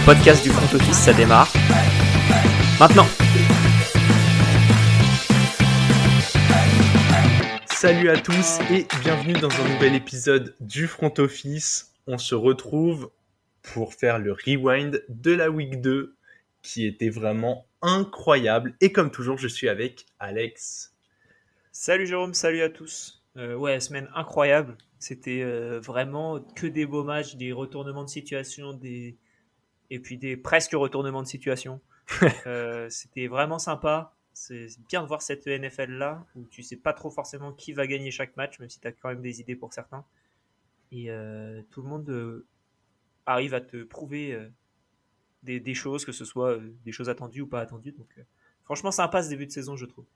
le podcast du front office, ça démarre. Maintenant Salut à tous et bienvenue dans un nouvel épisode du front office. On se retrouve pour faire le rewind de la week 2 qui était vraiment incroyable. Et comme toujours, je suis avec Alex. Salut Jérôme, salut à tous. Euh, ouais, semaine incroyable. C'était euh, vraiment que des beaux matchs, des retournements de situation, des... et puis des presque retournements de situation. Euh, c'était vraiment sympa. C'est bien de voir cette NFL là où tu sais pas trop forcément qui va gagner chaque match, même si tu as quand même des idées pour certains. Et tout le monde arrive à te prouver des, des, choses, que ce soit des choses attendues ou pas attendues. Donc, franchement, sympa ce début de saison, je trouve.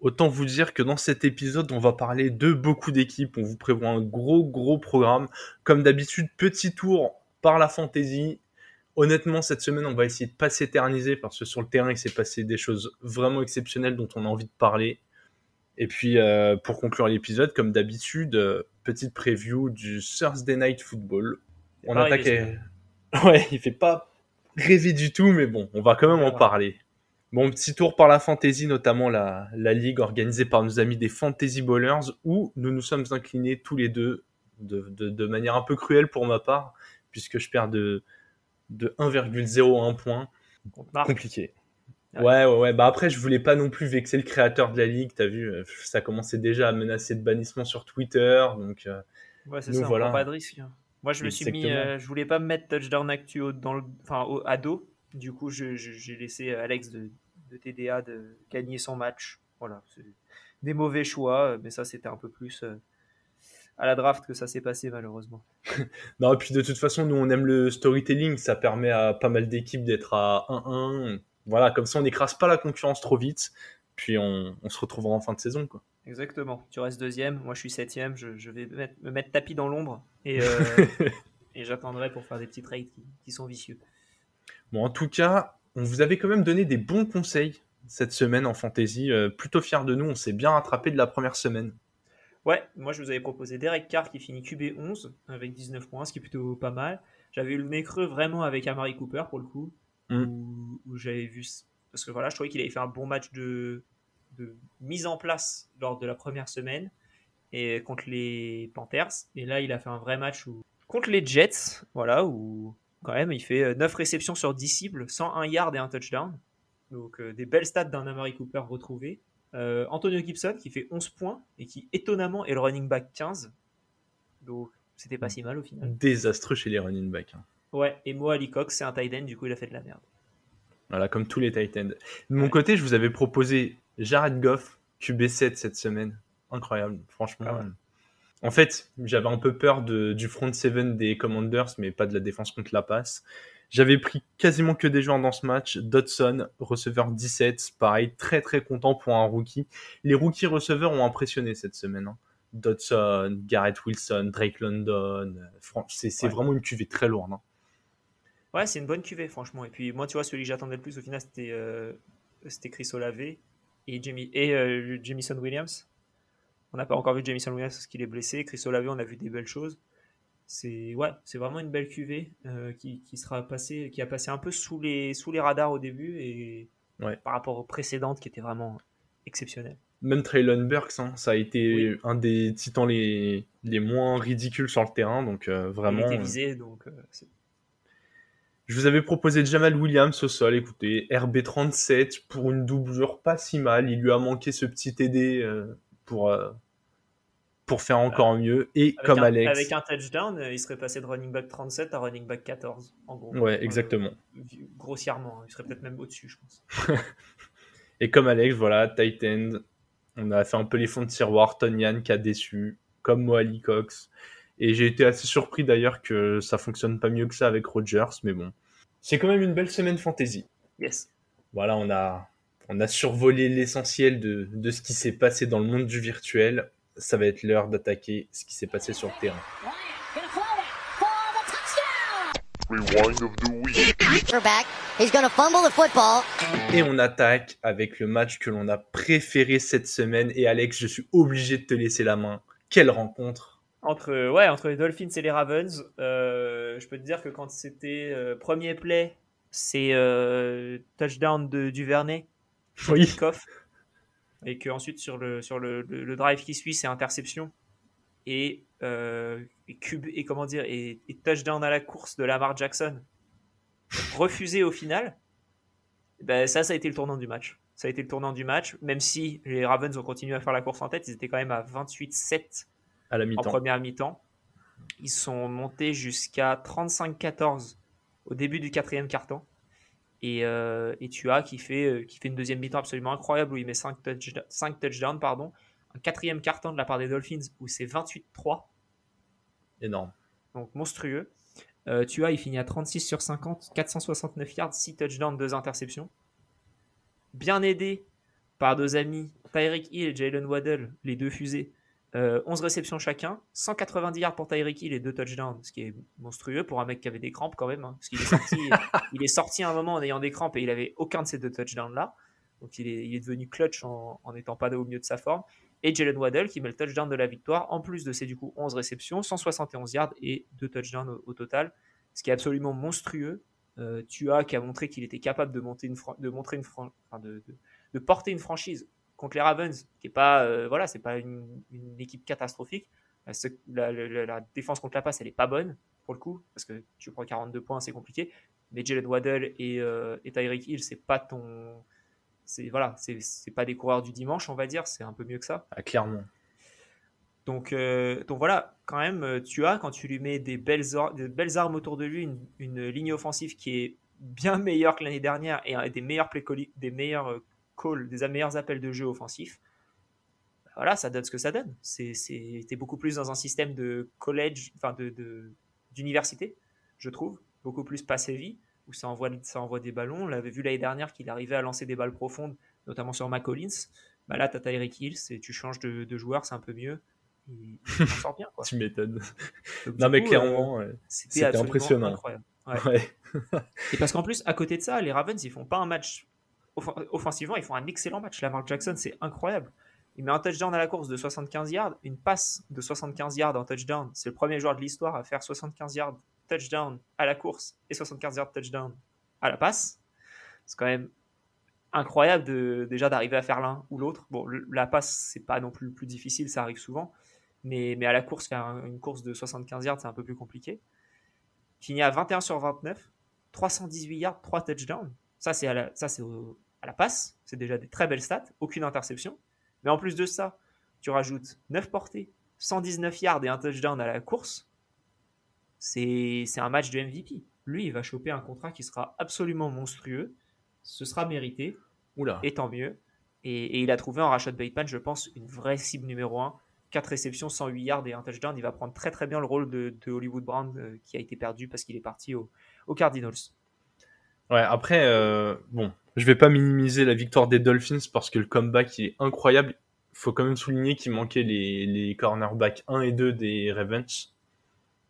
Autant vous dire que dans cet épisode, on va parler de beaucoup d'équipes. On vous prévoit un gros, gros programme. Comme d'habitude, petit tour par la fantasy. Honnêtement, cette semaine, on va essayer de pas s'éterniser parce que sur le terrain, il s'est passé des choses vraiment exceptionnelles dont on a envie de parler. Et puis, euh, pour conclure l'épisode, comme d'habitude, euh, petite preview du Thursday Night Football. On attaque. Ouais, il fait pas rêver du tout, mais bon, on va quand même en parler. Bon, petit tour par la fantasy, notamment la, la ligue organisée par nos amis des Fantasy Ballers, où nous nous sommes inclinés tous les deux de, de, de manière un peu cruelle pour ma part, puisque je perds de, de 1,01 point. Compliqué. Ouais, ouais, ouais. Bah après, je voulais pas non plus vexer le créateur de la ligue. T'as vu, euh, ça commençait déjà à menacer de bannissement sur Twitter. Donc, euh, ouais, c'est ça. Voilà. Pas de risque. Moi, je me suis mis, euh, je voulais pas me mettre touchdown actu dans le, enfin, au, à dos. Du coup, j'ai laissé Alex de, de, TDA de gagner son match. Voilà, des mauvais choix, mais ça, c'était un peu plus euh, à la draft que ça s'est passé malheureusement. non, et puis de toute façon, nous, on aime le storytelling. Ça permet à pas mal d'équipes d'être à 1-1. Voilà, comme ça, on n'écrase pas la concurrence trop vite. Puis on, on, se retrouvera en fin de saison. Quoi. Exactement. Tu restes deuxième, moi je suis septième. Je, je vais me mettre tapis dans l'ombre et, euh, et j'attendrai pour faire des petits trades qui, qui sont vicieux. Bon, en tout cas, on vous avait quand même donné des bons conseils cette semaine en fantasy. Euh, plutôt fier de nous, on s'est bien rattrapé de la première semaine. Ouais, moi je vous avais proposé Derek Carr qui finit QB 11 avec 19 points, ce qui est plutôt pas mal. J'avais eu le nez creux vraiment avec Amari Cooper pour le coup, mm. où, j'avais vu. Parce que voilà, je trouvais qu'il avait fait un bon match de, de mise en place lors de la première semaine et contre les Panthers. Et là, il a fait un vrai match où, contre les Jets, voilà, où quand même, il fait 9 euh, réceptions sur 10 cibles, 101 yards et un touchdown. Donc euh, des belles stats d'un Amari Cooper retrouvé. Euh, Antonio Gibson qui fait 11 points et qui étonnamment est le running back 15. Donc c'était pas si mal au final. Désastreux chez les running backs. Hein. Ouais, et Mo Ali Cox c'est un tight end, du coup il a fait de la merde. Voilà, comme tous les tight ends. De mon côté, je vous avais proposé Jared Goff, QB7 cette semaine. Incroyable, franchement. Ah en fait, j'avais un peu peur de, du front 7 des Commanders, mais pas de la défense contre la passe. J'avais pris quasiment que des joueurs dans ce match. Dodson, receveur 17, pareil, très très content pour un rookie. Les rookies receveurs ont impressionné cette semaine. Hein. Dodson, Garrett Wilson, Drake London. Euh, c'est vraiment une cuvée très lourde. Hein. Ouais, c'est une bonne cuvée, franchement. Et puis moi, tu vois, celui que j'attendais le plus au final, c'était euh, Chris Olave et, euh, Jamison Williams. On n'a pas encore vu Jamison Williams parce qu'il est blessé. Chris Olave, on a vu des belles choses. C'est ouais, c'est vraiment une belle cuvée euh, qui, qui, sera passé, qui a passé un peu sous les, sous les radars au début et ouais. par rapport aux précédentes qui étaient vraiment exceptionnelles. Même Traylon Burks, hein, ça a été un des titans les, les moins ridicules sur le terrain, donc euh, vraiment. Il était visé, donc. Euh, je vous avais proposé Jamal Williams au sol, écoutez, RB37 pour une doublure pas si mal. Il lui a manqué ce petit TD pour, pour faire encore mieux. Et comme Alex. Avec un touchdown, euh, il serait passé de running back 37 à running back 14, en gros. Ouais, exactement. grossièrement, hein. il serait peut-être même au-dessus, je pense. et comme Alex, voilà, Titan, on a fait un peu les fonds de tiroir. Yann qui a déçu, comme Moali Cox. Et j'ai été assez surpris d'ailleurs que ça fonctionne pas mieux que ça avec Rogers, mais bon. C'est quand même une belle semaine fantasy. Yes. Voilà, on a, on a survolé l'essentiel de, de, ce qui s'est passé dans le monde du virtuel. Ça va être l'heure d'attaquer ce qui s'est passé sur le terrain. Et on attaque avec le match que l'on a préféré cette semaine. Et Alex, je suis obligé de te laisser la main. Quelle rencontre entre, ouais, entre les Dolphins et les Ravens, je peux te dire que quand c'était premier play, c'est touchdown de Duvernay, oui. Et que ensuite sur le, sur le, le, drive qui suit, c'est interception et, et, cube, et comment dire et, et, touchdown à la course de Lamar Jackson refusé au final. Ben, ça, ça a été le tournant du match. Ça a été le tournant du match, même si les Ravens ont continué à faire la course en tête, ils étaient quand même à 28-7 à la en première mi-temps. Ils sont montés jusqu'à 35-14 au début du quatrième quart-temps. Et, euh, et, tu as qui fait, euh, qui fait une deuxième mi-temps absolument incroyable où il met 5, touchdowns. Pardon. Un quatrième quart-temps de la part des Dolphins où c'est 28-3. Énorme. Donc monstrueux. Euh, tu as, il finit à 36 sur 50, 469 yards, 6 touchdowns, 2 interceptions. Bien aidé par deux amis, Tyreek Hill et Jalen Waddell, les deux fusées. 11 euh, réceptions chacun, 190 yards pour Tyreek Hill et 2 touchdowns, ce qui est monstrueux pour un mec qui avait des crampes quand même. Hein, parce qu'il est sorti, il est sorti à un moment en ayant des crampes et il avait aucun de ces deux touchdowns là. Donc il est, il est devenu clutch en n'étant pas au mieux de sa forme. Et Jalen Waddell qui met le touchdown de la victoire, en plus de ses du coup 11 réceptions, 171 yards et 2 touchdowns au, total, ce qui est absolument monstrueux. Euh, Tua qui a montré qu'il était capable de, monter une de montrer une de, de, porter une franchise contre les Ravens, qui est pas euh, voilà, c'est pas une, équipe catastrophique. La, la, défense contre la passe, elle est pas bonne pour le coup, parce que tu prends 42 points, c'est compliqué. Mais Jalen Waddell et, euh, et Tyreek Hill, c'est pas ton c'est voilà, c'est pas des coureurs du dimanche, on va dire, c'est un peu mieux que ça. Ah, clairement. Donc, euh, donc voilà, quand même, euh, tu as, quand tu lui mets des belles, des belles armes autour de lui, une, ligne offensive qui est bien meilleure que l'année dernière et des meilleurs, play des meilleurs euh, calls, des meilleurs appels de jeu offensifs, bah voilà, ça donne ce que ça donne. C'est beaucoup plus dans un système de college, enfin d'université, de, je trouve, beaucoup plus pass-heavy où ça envoie, ça envoie des ballons. On l'avait vu l'année dernière qu'il arrivait à lancer des balles profondes, notamment sur McCollins. Bah là, tu as Tyreek Hill, tu changes de, de joueur, c'est un peu mieux. Il, sort bien. tu m'étonnes. Non, mais clairement, euh, c'était impressionnant. Incroyable. Ouais. Et parce qu'en plus, à côté de ça, les Ravens, ils font pas un match offensivement, ils font un excellent match. Lamar Jackson, c'est incroyable. Il met un touchdown à la course de 75 yards, une passe de 75 yards en touchdown. C'est le premier joueur de l'histoire à faire 75 yards touchdown à la course et 75 yards touchdown à la passe. C'est quand même incroyable de, déjà d'arriver à faire l'un ou l'autre. Bon, la passe, c'est pas non plus plus difficile, ça arrive souvent. Mais, à la course, faire une course de 75 yards, c'est un peu plus compliqué. Finit à 21 sur 29, 318 yards, 3 touchdowns. Ça, c'est à la, ça, c'est à la passe. C'est déjà des très belles stats. Aucune interception. Mais en plus de ça, tu rajoutes 9 portées, 119 yards et un touchdown à la course c'est un match de MVP. Lui, il va choper un contrat qui sera absolument monstrueux. Ce sera mérité. Oula. Et tant mieux. Et, il a trouvé en Rashad Bateman, je pense, une vraie cible numéro 1. 4 réceptions, 108 yards et un touchdown. Il va prendre très très bien le rôle de, Hollywood Brown euh, qui a été perdu parce qu'il est parti au, Cardinals. Ouais, après, euh, bon, je vais pas minimiser la victoire des Dolphins parce que le comeback est incroyable. Il faut quand même souligner qu'il manquait les, les cornerbacks 1 et 2 des Ravens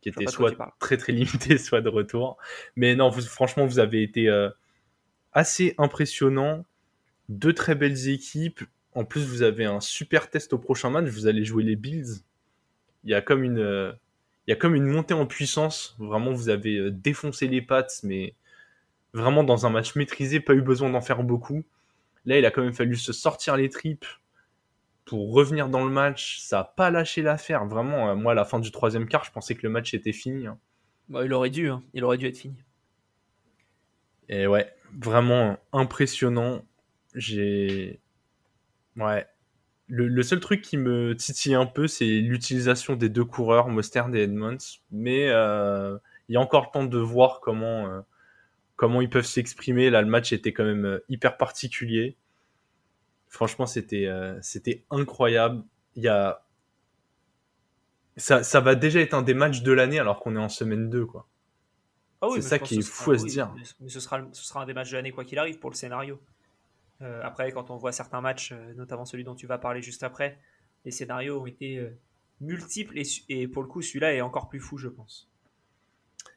qui était soit très très limité, soit de retour. Mais non, vous, franchement, vous avez été euh, assez impressionnant. Deux très belles équipes. En plus, vous avez un super test au prochain match. Vous allez jouer les Bills. Il y a comme une, euh, il y a comme une montée en puissance. Vraiment, vous avez défoncé les pattes, mais vraiment dans un match maîtrisé, pas eu besoin d'en faire beaucoup. Là, il a quand même fallu se sortir les tripes pour revenir dans le match, ça n'a pas lâché l'affaire. Vraiment, euh, moi, à la fin du troisième quart, je pensais que le match était fini. Hein. Bah, il aurait dû, hein. il aurait dû être fini. Et ouais, vraiment impressionnant. J'ai. Ouais. Le, seul truc qui me titille un peu, c'est l'utilisation des deux coureurs, Mostert et Edmonds. Mais euh, il y a encore le temps de voir comment, euh, comment ils peuvent s'exprimer. Là, le match était quand même hyper particulier. Franchement, c'était euh, c'était incroyable. Il y a ça, ça va déjà être un des matchs de l'année alors qu'on est en semaine 2 quoi. Ah c'est ça qui est fou à se dire. Mais ce sera, ce sera un des matchs de l'année quoi qu'il arrive pour le scénario. Euh, après, quand on voit certains matchs, euh, notamment celui dont tu vas parler juste après, les scénarios ont été multiples et, et, pour le coup, celui-là est encore plus fou, je pense.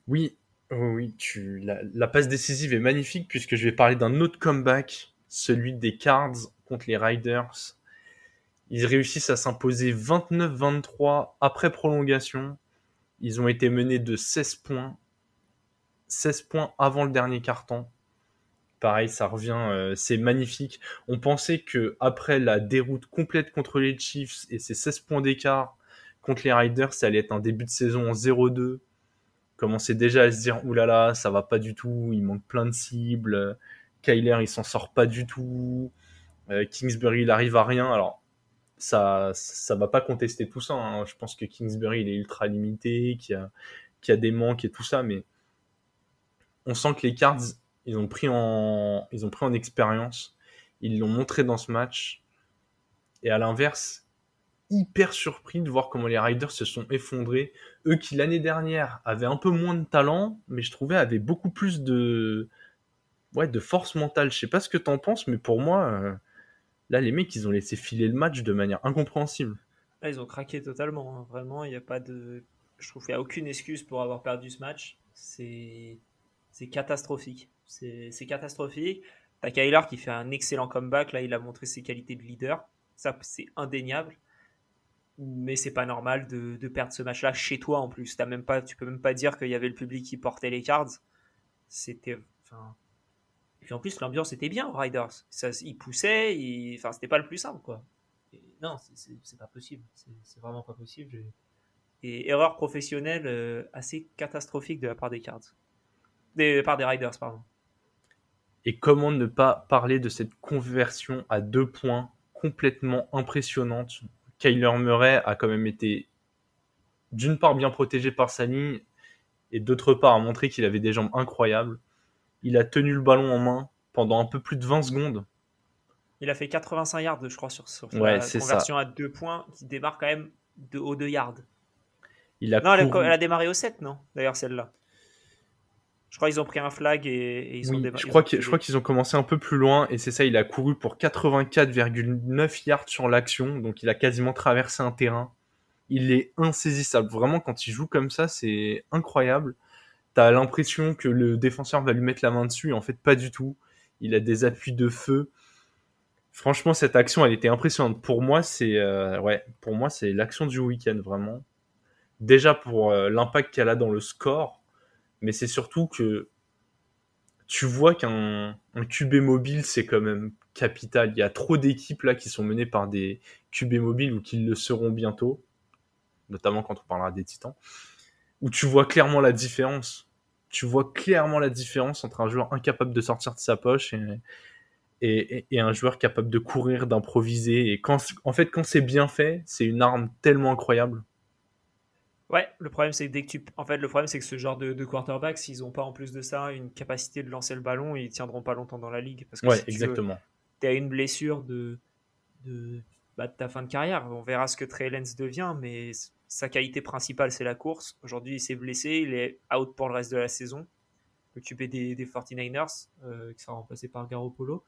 Oui, oui, tu, la, la, passe décisive est magnifique puisque je vais parler d'un autre comeback, celui des Cards contre les Riders. Ils réussissent à s'imposer 29-23 après prolongation. Ils ont été menés de 16 points. 16 points avant le dernier carton. Pareil, ça revient, euh, c'est magnifique. On pensait que après la déroute complète contre les Chiefs et ces 16 points d'écart contre les Riders, ça allait être un début de saison en 0-2. Commençait déjà à se dire oulala, ça va pas du tout, il manque plein de cibles. Kyler, il s'en sort pas du tout. Euh, Kingsbury, il arrive à rien. Alors, ça, ça va pas contester tout ça. Hein. Je pense que Kingsbury, il est ultra limité, qu'il y a, a des manques et tout ça, mais on sent que les Cards, ils ont pris en, ils ont pris en expérience. Ils l'ont montré dans ce match. Et à l'inverse, hyper surpris de voir comment les Riders se sont effondrés. Eux qui l'année dernière avaient un peu moins de talent, mais je trouvais avaient beaucoup plus de, ouais, de force mentale. Je sais pas ce que t'en penses, mais pour moi, euh, là, les mecs, ils ont laissé filer le match de manière incompréhensible. Là, ils ont craqué totalement. Hein. Vraiment, il n'y a pas de. Je trouve qu'il n'y a aucune excuse pour avoir perdu ce match. C'est, catastrophique. C'est, c'est catastrophique. T'as Kyler qui fait un excellent comeback. Là, il a montré ses qualités de leader. Ça, c'est indéniable. Mais c'est pas normal de, de perdre ce match-là chez toi en plus. As même pas, tu peux même pas dire qu'il y avait le public qui portait les cards. C'était. Enfin, et puis en plus, l'ambiance était bien aux Riders. Ça, ils poussaient, enfin, c'était pas le plus simple, quoi. non, c'est pas possible. C'est vraiment pas possible. Et erreur professionnelle euh, assez catastrophique de la part des Cards. Des, part des Riders, pardon. Et comment ne pas parler de cette conversion à deux points complètement impressionnante Kyler Murray a quand même été d'une part bien protégé par sa ligne et d'autre part a montré qu'il avait des jambes incroyables. Il a tenu le ballon en main pendant un peu plus de 20 secondes. Il a fait 85 yards, je crois, sur, sur la conversion à deux points qui démarre quand même de haut de yards. Il a non, elle a, démarré au 7, non? D'ailleurs, celle-là. Je crois qu'ils ont pris un flag et, ils ont. Je crois, je crois qu'ils ont commencé un peu plus loin et c'est ça, il a couru pour 84,9 yards sur l'action, donc il a quasiment traversé un terrain. Il est insaisissable. Vraiment, quand il joue comme ça, c'est incroyable t'as l'impression que le défenseur va lui mettre la main dessus, en fait pas du tout. Il a des appuis de feu. Franchement, cette action, elle était impressionnante. Pour moi, c'est euh, ouais, pour moi, c'est l'action du week-end vraiment. Déjà pour euh, l'impact qu'elle a dans le score, mais c'est surtout que tu vois qu'un QB mobile, c'est quand même capital. Il y a trop d'équipes là qui sont menées par des QB mobiles ou qui le seront bientôt, notamment quand on parlera des Titans où tu vois clairement la différence. Tu vois clairement la différence entre un joueur incapable de sortir de sa poche et, un joueur capable de courir, d'improviser. Et en fait, quand c'est bien fait, c'est une arme tellement incroyable. Ouais, le problème c'est que dès que tu, en fait, le problème c'est que ce genre de, de quarterback, s'ils n'ont pas en plus de ça une capacité de lancer le ballon, ils tiendront pas longtemps dans la ligue parce que ouais, exactement. Tu as une blessure de, de, bah, de, ta fin de carrière. On verra ce que Trey Lance devient, mais sa qualité principale, c'est la course. Aujourd'hui, il s'est blessé, il est out pour le reste de la saison. Occupé des, des 49ers, euh, qui sera remplacé par Garoppolo.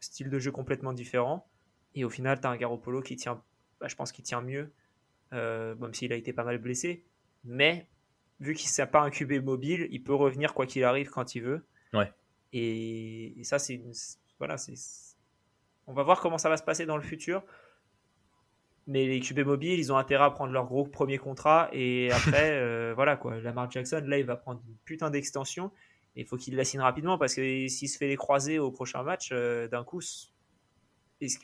Style de jeu complètement différent. Et au final, tu as un Garoppolo qui tient, bah, je pense qu'il tient mieux, euh, même s'il a été pas mal blessé. Mais vu qu'il n'est pas un QB mobile, il peut revenir quoi qu'il arrive quand il veut. Ouais. Et, ça, c'est voilà, c'est. On va voir comment ça va se passer dans le futur. Mais les QB mobiles, ils ont intérêt à prendre leur gros premier contrat. Et après, euh, voilà quoi. Lamar Jackson, là, il va prendre une putain d'extension. Et il faut qu'il la signe rapidement parce que s'il se fait les croiser au prochain match, euh, d'un coup,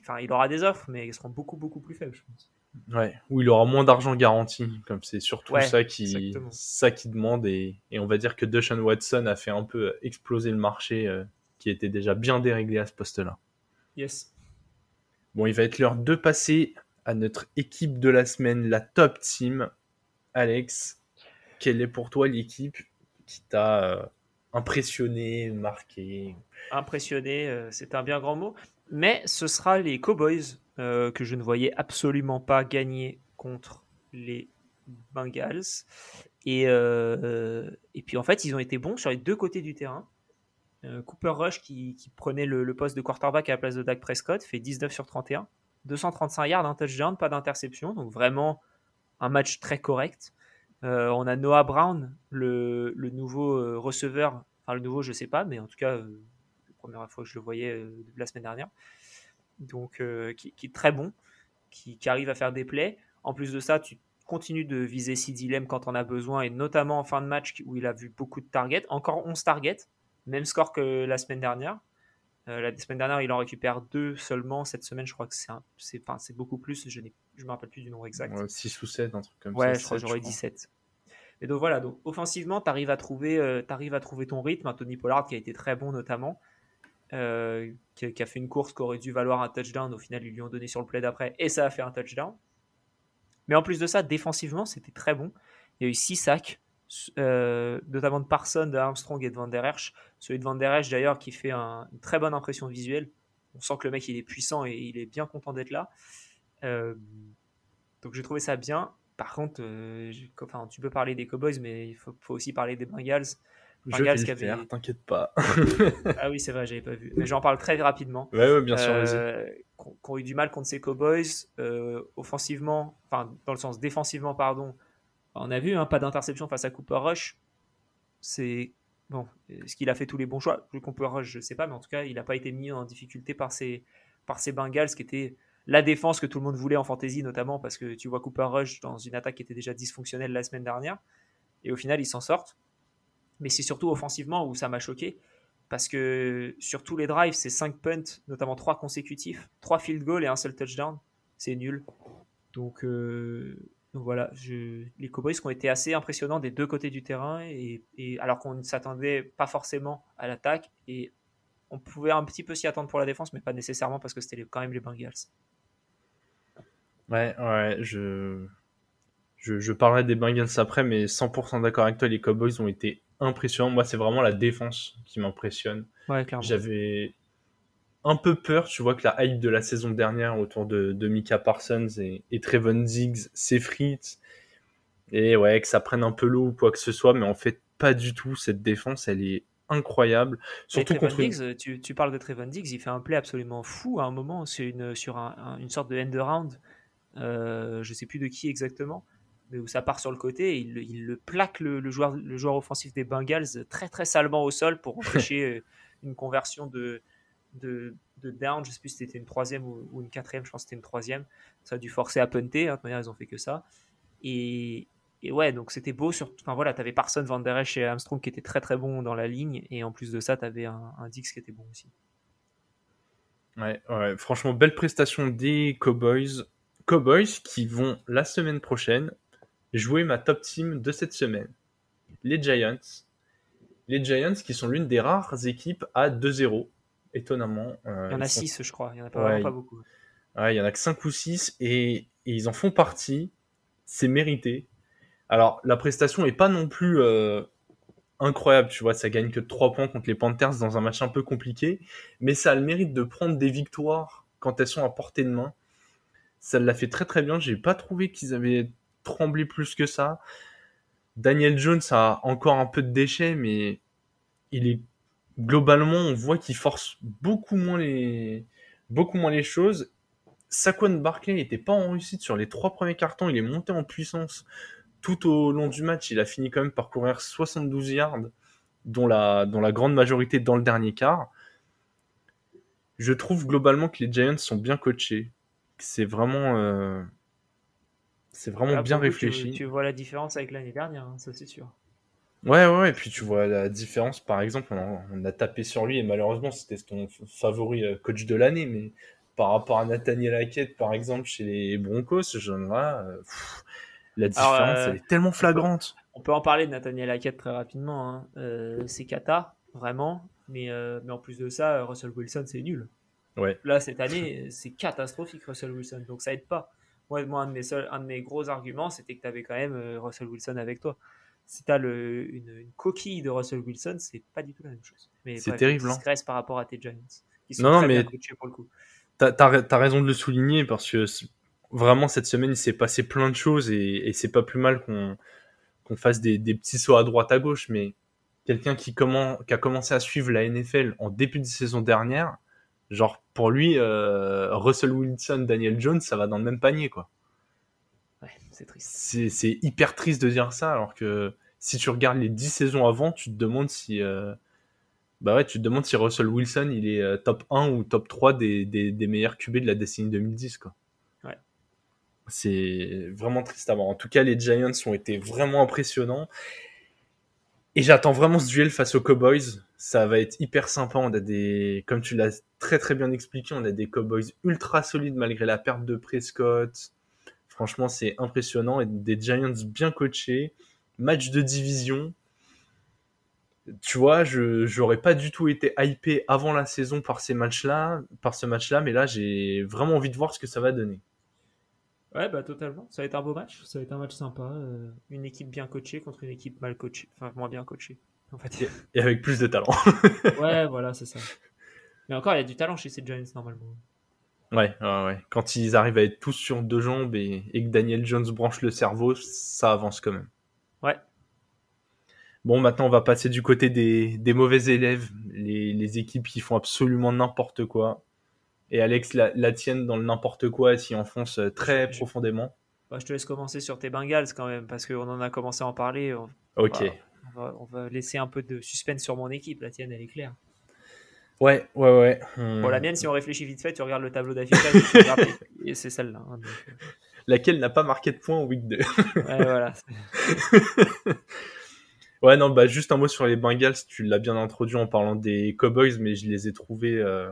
enfin, il aura des offres, mais elles seront beaucoup, beaucoup plus faibles, je pense. Ouais, où il aura moins d'argent garanti. Comme c'est surtout ça, qui, ça qui demande. Et, et, on va dire que Deshaun Watson a fait un peu exploser le marché euh, qui était déjà bien déréglé à ce poste-là. Yes. Bon, il va être l'heure de passer à notre équipe de la semaine, la top team. Alex, quelle est pour toi l'équipe qui t'a euh, impressionné, marqué? Impressionné, euh, c'est un bien grand mot. Mais ce sera les Cowboys euh, que je ne voyais absolument pas gagner contre les Bengals. Et, et puis en fait, ils ont été bons sur les deux côtés du terrain. Cooper Rush, qui, prenait le, le, poste de quarterback à la place de Dak Prescott, fait 19 sur 31. 235 yards, un touchdown, pas d'interception. Donc vraiment un match très correct. Euh, on a Noah Brown, le, nouveau euh, receveur. Enfin, le nouveau, je sais pas, mais en tout cas, euh, la première fois que je le voyais la semaine dernière. Donc, qui, est très bon. qui, qui arrive à faire des plays. En plus de ça, tu continues de viser Lamb quand on a besoin, et notamment en fin de match où il a vu beaucoup de targets. Encore 11 targets, même score que la semaine dernière. Euh, la semaine dernière, il en récupère deux seulement. Cette semaine, je crois que c'est enfin, beaucoup plus. Je ne me rappelle plus du nombre exact. 6 ou 7, un truc comme ça. Ouais, je crois j'aurais 17. Et donc voilà, donc offensivement, tu arrives, à trouver, euh, à trouver ton rythme. Tony Pollard qui a été très bon notamment, euh, qui, a fait une course qui aurait dû valoir un touchdown. Au final, ils lui ont donné sur le play d'après et ça a fait un touchdown. Mais en plus de ça, défensivement, c'était très bon. Il y a eu 6 sacs, euh, notamment de Parson, de Armstrong et de Van Der Hersch. Celui de Van Der Hersch, d'ailleurs, qui fait une très bonne impression visuelle. On sent que le mec, il est puissant et il est bien content d'être là. Euh, donc j'ai trouvé ça bien. Par contre, enfin, tu peux parler des Cowboys, mais il faut, aussi parler des Bengals. Bengals je vais le t'inquiète pas. ah oui, c'est vrai, j'avais pas vu. Mais j'en parle très rapidement. Ouais, ouais bien sûr, euh, Qui ont eu du mal contre ces Cowboys, euh, offensivement, enfin, dans le sens défensivement, pardon. On a vu, hein, pas d'interception face à Cooper Rush. C'est. Bon, est-ce qu'il a fait tous les bons choix? Le Cooper Rush, je sais pas, mais en tout cas, il n'a pas été mis en difficulté par ces, par ces Bengals qui étaient la défense que tout le monde voulait en fantasy, notamment parce que tu vois Cooper Rush dans une attaque qui était déjà dysfonctionnelle la semaine dernière. Et au final, ils s'en sortent. Mais c'est surtout offensivement où ça m'a choqué. Parce que sur tous les drives, c'est 5 punts, notamment 3 consécutifs, 3 field goals et un seul touchdown. C'est nul. Donc, euh, voilà, les Cowboys ont été assez impressionnants des deux côtés du terrain. Et, alors qu'on ne s'attendait pas forcément à l'attaque. Et on pouvait un petit peu s'y attendre pour la défense, mais pas nécessairement parce que c'était quand même les Bengals. Ouais, ouais, je... je, parlerai des Bengals après, mais 100% d'accord avec toi, les Cowboys ont été impressionnants. Moi, c'est vraiment la défense qui m'impressionne. Ouais. J'avais un peu peur, tu vois, que la hype de la saison dernière autour de, de Mika Parsons et, et Trevon Diggs s'effrite. Et ouais, que ça prenne un peu l'eau ou quoi que ce soit, mais en fait, pas du tout. Cette défense, elle est incroyable. Surtout contre... Diggs, tu, tu, parles de Trevon Diggs, il fait un play absolument fou à un moment, c'est une, sur une sorte de end around euh, je sais plus de qui exactement, où ça part sur le côté et il, le plaque le, joueur, le joueur offensif des Bengals très très salement au sol pour empêcher euh, une conversion de, de, down. Je sais plus si c'était une troisième ou, une quatrième, je pense que c'était une troisième. Ça a dû forcer à punter, hein, de manière ils ont fait que ça. Et, et ouais, donc c'était beau. Sur... Enfin voilà, tu avais Parson, Van Der Esch et Armstrong qui étaient très très bons dans la ligne. Et en plus de ça, tu avais un, un Dix qui était bon aussi. Ouais, ouais, franchement, belle prestation des Cowboys. Cowboys qui vont la semaine prochaine jouer ma top team de cette semaine. Les Giants. Les Giants qui sont l'une des rares équipes à 2-0, étonnamment. Euh, il y en a 6, je crois. Il n'y en a pas, beaucoup. il y en a que 5 ou 6 et, ils en font partie. C'est mérité. Alors, la prestation n'est pas non plus euh, incroyable, tu vois. Ça gagne que 3 points contre les Panthers dans un match un peu compliqué. Mais ça a le mérite de prendre des victoires quand elles sont à portée de main ça l'a fait très très bien. J'ai pas trouvé qu'ils avaient tremblé plus que ça. Daniel Jones a encore un peu de déchets, mais il est globalement, on voit qu'il force beaucoup moins les, beaucoup moins les choses. Saquon Barkley n'était pas en réussite sur les trois premiers cartons. Il est monté en puissance tout au long du match. Il a fini quand même par courir 72 yards, dont la, dont la grande majorité dans le dernier quart. Je trouve globalement que les Giants sont bien coachés c'est vraiment, euh, c'est vraiment bien réfléchi. Tu, vois la différence avec l'année dernière, hein, ça c'est sûr. Ouais, ouais, et puis tu vois la différence, par exemple, on, a tapé sur lui et malheureusement c'était ton favori euh, coach de l'année, mais par rapport à Nathaniel Hackett, par exemple, chez les Broncos, ce genre-là, euh, la différence elle est tellement flagrante. On peut en parler de Nathaniel Hackett très rapidement. Hein. c'est Kata, vraiment, mais, mais en plus de ça, Russell Wilson, c'est nul. Là, cette année, c'est catastrophique, Russell Wilson. Donc, ça aide pas. Moi, moi un, de mes un de mes gros arguments, c'était que tu avais quand même euh, Russell Wilson avec toi. Si tu as le, une, coquille de Russell Wilson, c'est pas du tout la même chose. C'est terrible. Hein. par rapport à tes Giants. non, non, mais Tu as, raison de le souligner parce que vraiment, cette semaine, il s'est passé plein de choses et, c'est pas plus mal qu'on qu'on fasse des, des, petits sauts à droite à gauche. Mais quelqu'un qui, qui a commencé à suivre la NFL en début de saison dernière, Genre, pour lui, euh, Russell Wilson, Daniel Jones, ça va dans le même panier, quoi. Ouais, c'est triste. C'est hyper triste de dire ça, alors que si tu regardes les 10 saisons avant, tu te demandes si. Euh, bah ouais, tu te demandes si Russell Wilson, il est euh, top 1 ou top 3 des, des, meilleurs QB de la décennie 2010, quoi. Ouais. C'est vraiment triste à voir. En tout cas, les Giants ont été vraiment impressionnants. Et j'attends vraiment ce duel face aux Cowboys. Ça va être hyper sympa. On a des, comme tu l'as très très bien expliqué, on a des Cowboys ultra solides malgré la perte de Prescott. Franchement, c'est impressionnant. Et des Giants bien coachés. Match de division. Tu vois, je j'aurais pas du tout été hypé avant la saison par ce match-là, mais là j'ai vraiment envie de voir ce que ça va donner. Ouais, bah totalement. Ça va être un beau match. Ça va être un match sympa. Euh, une équipe bien coachée contre une équipe mal coachée. Enfin, moins bien coachée. En fait. Et avec plus de talent. ouais, voilà, c'est ça. Mais encore, il y a du talent chez ces Giants normalement. Ouais, ouais, ouais. Quand ils arrivent à être tous sur deux jambes et, que Daniel Jones branche le cerveau, ça avance quand même. Ouais. Bon, maintenant, on va passer du côté des, des mauvais élèves, les, les équipes qui font absolument n'importe quoi et Alex la, la tienne dans le n'importe quoi s'y enfonce euh, très profondément. Bah, je te laisse commencer sur tes Bengals quand même, parce qu'on en a commencé à en parler. ok. On, va, laisser un peu de suspense sur mon équipe. La tienne, elle est claire. Ouais, ouais, ouais. Bon, la mienne, si on réfléchit vite fait, tu regardes le tableau d'affichage et c'est celle-là. Hein, euh. Laquelle n'a pas marqué de points au week 2. ouais, voilà. ouais, non, bah juste un mot sur les Bengals. Tu l'as bien introduit en parlant des Cowboys, mais je les ai trouvés euh,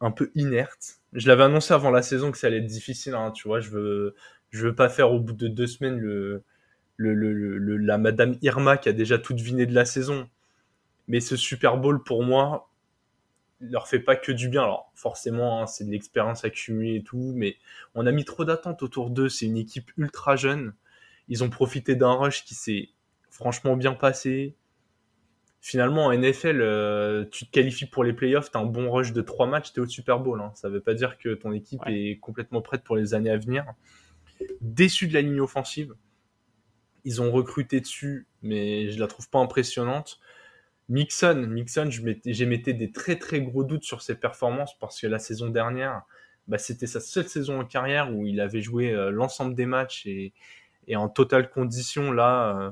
un peu inerte. Je l'avais annoncé avant la saison que ça allait être difficile, hein, tu vois. Je veux, je veux pas faire au bout de deux semaines le, le, le, la Madame Irma qui a déjà tout deviné de la saison. Mais ce Super Bowl, pour moi, leur fait pas que du bien. Alors, forcément, hein, c'est de l'expérience accumulée et tout, mais on a mis trop d'attentes autour d'eux. C'est une équipe ultra jeune. Ils ont profité d'un rush qui s'est franchement bien passé finalement, en NFL, euh, tu te qualifies pour les playoffs, tu as un bon rush de trois matchs, tu es au Super Bowl. Hein. Ça veut pas dire que ton équipe est complètement prête pour les années à venir. Déçu de la ligne offensive. Ils ont recruté dessus, mais je la trouve pas impressionnante. Mixon, Mixon, j'ai mettais des très très gros doutes sur ses performances parce que la saison dernière, bah, c'était sa seule saison en carrière où il avait joué euh, l'ensemble des matchs et, en totale condition là. Euh,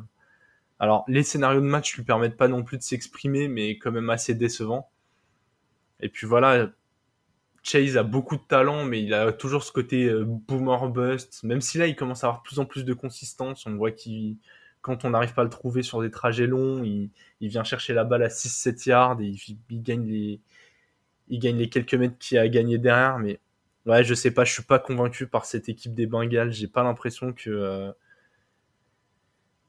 alors, les scénarios de match lui permettent pas non plus de s'exprimer, mais quand même assez décevant. Et puis voilà, Chase a beaucoup de talent, mais il a toujours ce côté euh, boomer bust. Même si là, il commence à avoir de plus en plus de consistance. On voit qu'il, quand on n'arrive pas à le trouver sur des trajets longs, il, vient chercher la balle à 6-7 yards et il, gagne les, quelques mètres qu'il a gagné derrière. Mais ouais, je sais pas, je suis pas convaincu par cette équipe des Bengals. J'ai pas l'impression que euh,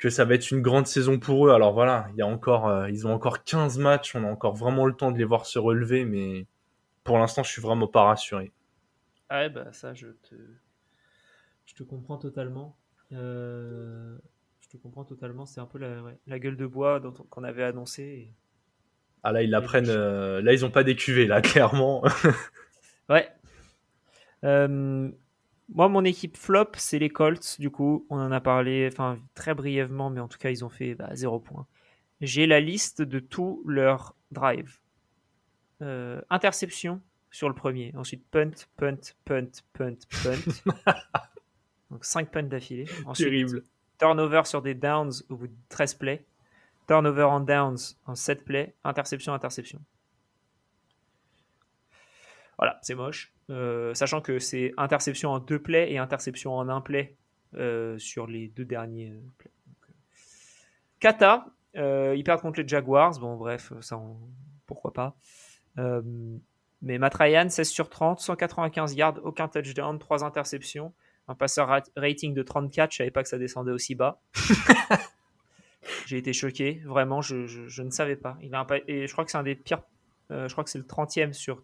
ça va être une grande saison pour eux. Alors voilà, il y a encore, euh, ils ont encore 15 matchs, on a encore vraiment le temps de les voir se relever, mais pour l'instant, je suis vraiment pas rassuré. Ah bah ça, je te, je te comprends totalement. Euh, je te comprends totalement. C'est un peu la, gueule de bois qu'on avait annoncé. Ah là, ils la prennent. Euh, là, ils ont pas d'écuvé là, clairement. ouais. Moi, mon équipe flop, c'est les Colts. Du coup, on en a parlé enfin, très brièvement, mais en tout cas, ils ont fait bah, zéro point. J'ai la liste de tous leurs drives. Euh, interception sur le premier. Ensuite, punt, punt, punt, punt, punt. Donc 5 punts d'affilée. Terrible. Turnover sur des downs au bout de 13 plays. Turnover en downs en 7 plays. Interception, interception. Voilà, c'est moche. Euh, sachant que c'est interception en deux plays et interception en un play euh, sur les deux derniers plays. Kata, ils perdent contre les Jaguars. Bon, bref, ça, pourquoi pas. Mais Matt Ryan, 16 sur 30, 195 yards, aucun touchdown, 3 interceptions, un passeur rating de 34. Je savais pas que ça descendait aussi bas. J'ai été choqué, vraiment, je, je, ne savais pas. Il a un, et je crois que c'est un des pires. je crois que c'est le 30e sur